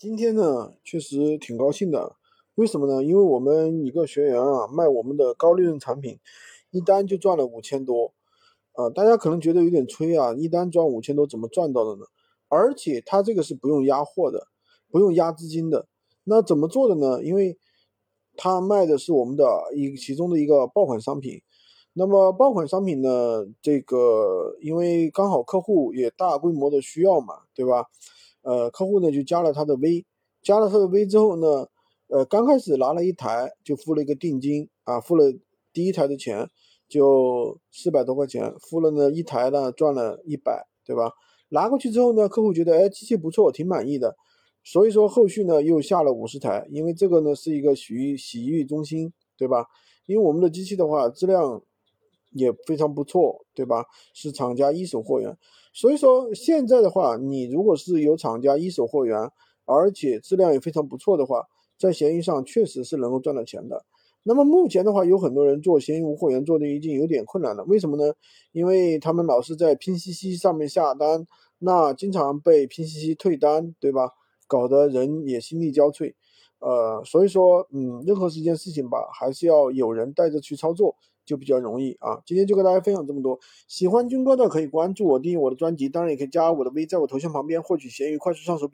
今天呢，确实挺高兴的。为什么呢？因为我们一个学员啊，卖我们的高利润产品，一单就赚了五千多。啊，大家可能觉得有点吹啊，一单赚五千多，怎么赚到的呢？而且他这个是不用压货的，不用压资金的。那怎么做的呢？因为他卖的是我们的一其中的一个爆款商品。那么爆款商品呢，这个因为刚好客户也大规模的需要嘛，对吧？呃，客户呢就加了他的微，加了他的微之后呢，呃，刚开始拿了一台就付了一个定金啊，付了第一台的钱就四百多块钱，付了呢一台呢赚了一百，对吧？拿过去之后呢，客户觉得哎机器不错，挺满意的，所以说后续呢又下了五十台，因为这个呢是一个洗浴洗浴中心，对吧？因为我们的机器的话质量也非常不错，对吧？是厂家一手货源。所以说现在的话，你如果是有厂家一手货源，而且质量也非常不错的话，在闲鱼上确实是能够赚到钱的。那么目前的话，有很多人做闲鱼无货源做的已经有点困难了。为什么呢？因为他们老是在拼夕夕上面下单，那经常被拼夕夕退单，对吧？搞得人也心力交瘁。呃，所以说，嗯，任何一件事情吧，还是要有人带着去操作。就比较容易啊！今天就跟大家分享这么多。喜欢军哥的可以关注我，订阅我的专辑，当然也可以加我的微，在我头像旁边获取闲鱼快速上手。